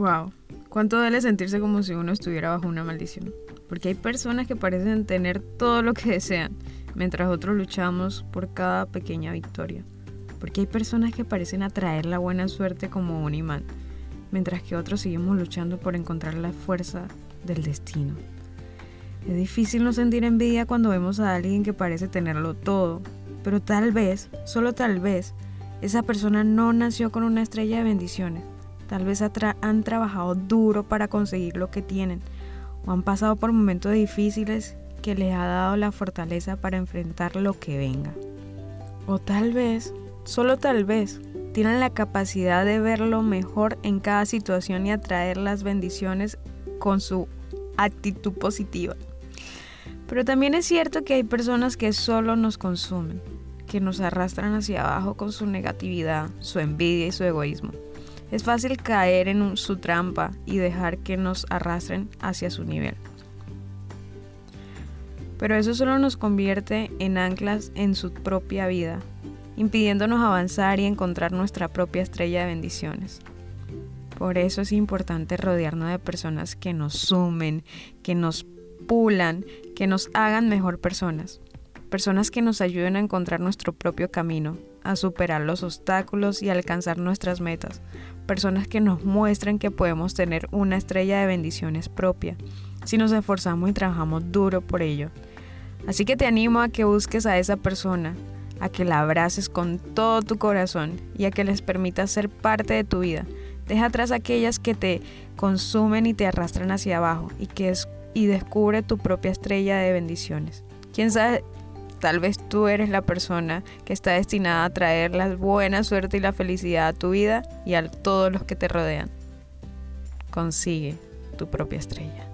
Wow, cuánto duele sentirse como si uno estuviera bajo una maldición. Porque hay personas que parecen tener todo lo que desean, mientras otros luchamos por cada pequeña victoria. Porque hay personas que parecen atraer la buena suerte como un imán, mientras que otros seguimos luchando por encontrar la fuerza del destino. Es difícil no sentir envidia cuando vemos a alguien que parece tenerlo todo, pero tal vez, solo tal vez, esa persona no nació con una estrella de bendiciones. Tal vez han trabajado duro para conseguir lo que tienen o han pasado por momentos difíciles que les ha dado la fortaleza para enfrentar lo que venga. O tal vez, solo tal vez, tienen la capacidad de ver lo mejor en cada situación y atraer las bendiciones con su actitud positiva. Pero también es cierto que hay personas que solo nos consumen, que nos arrastran hacia abajo con su negatividad, su envidia y su egoísmo. Es fácil caer en su trampa y dejar que nos arrastren hacia su nivel. Pero eso solo nos convierte en anclas en su propia vida, impidiéndonos avanzar y encontrar nuestra propia estrella de bendiciones. Por eso es importante rodearnos de personas que nos sumen, que nos pulan, que nos hagan mejor personas. Personas que nos ayuden a encontrar nuestro propio camino, a superar los obstáculos y alcanzar nuestras metas. Personas que nos muestren que podemos tener una estrella de bendiciones propia, si nos esforzamos y trabajamos duro por ello. Así que te animo a que busques a esa persona, a que la abraces con todo tu corazón y a que les permitas ser parte de tu vida. Deja atrás aquellas que te consumen y te arrastran hacia abajo y que es y descubre tu propia estrella de bendiciones. Quién sabe, tal vez tú eres la persona que está destinada a traer la buena suerte y la felicidad a tu vida y a todos los que te rodean. Consigue tu propia estrella.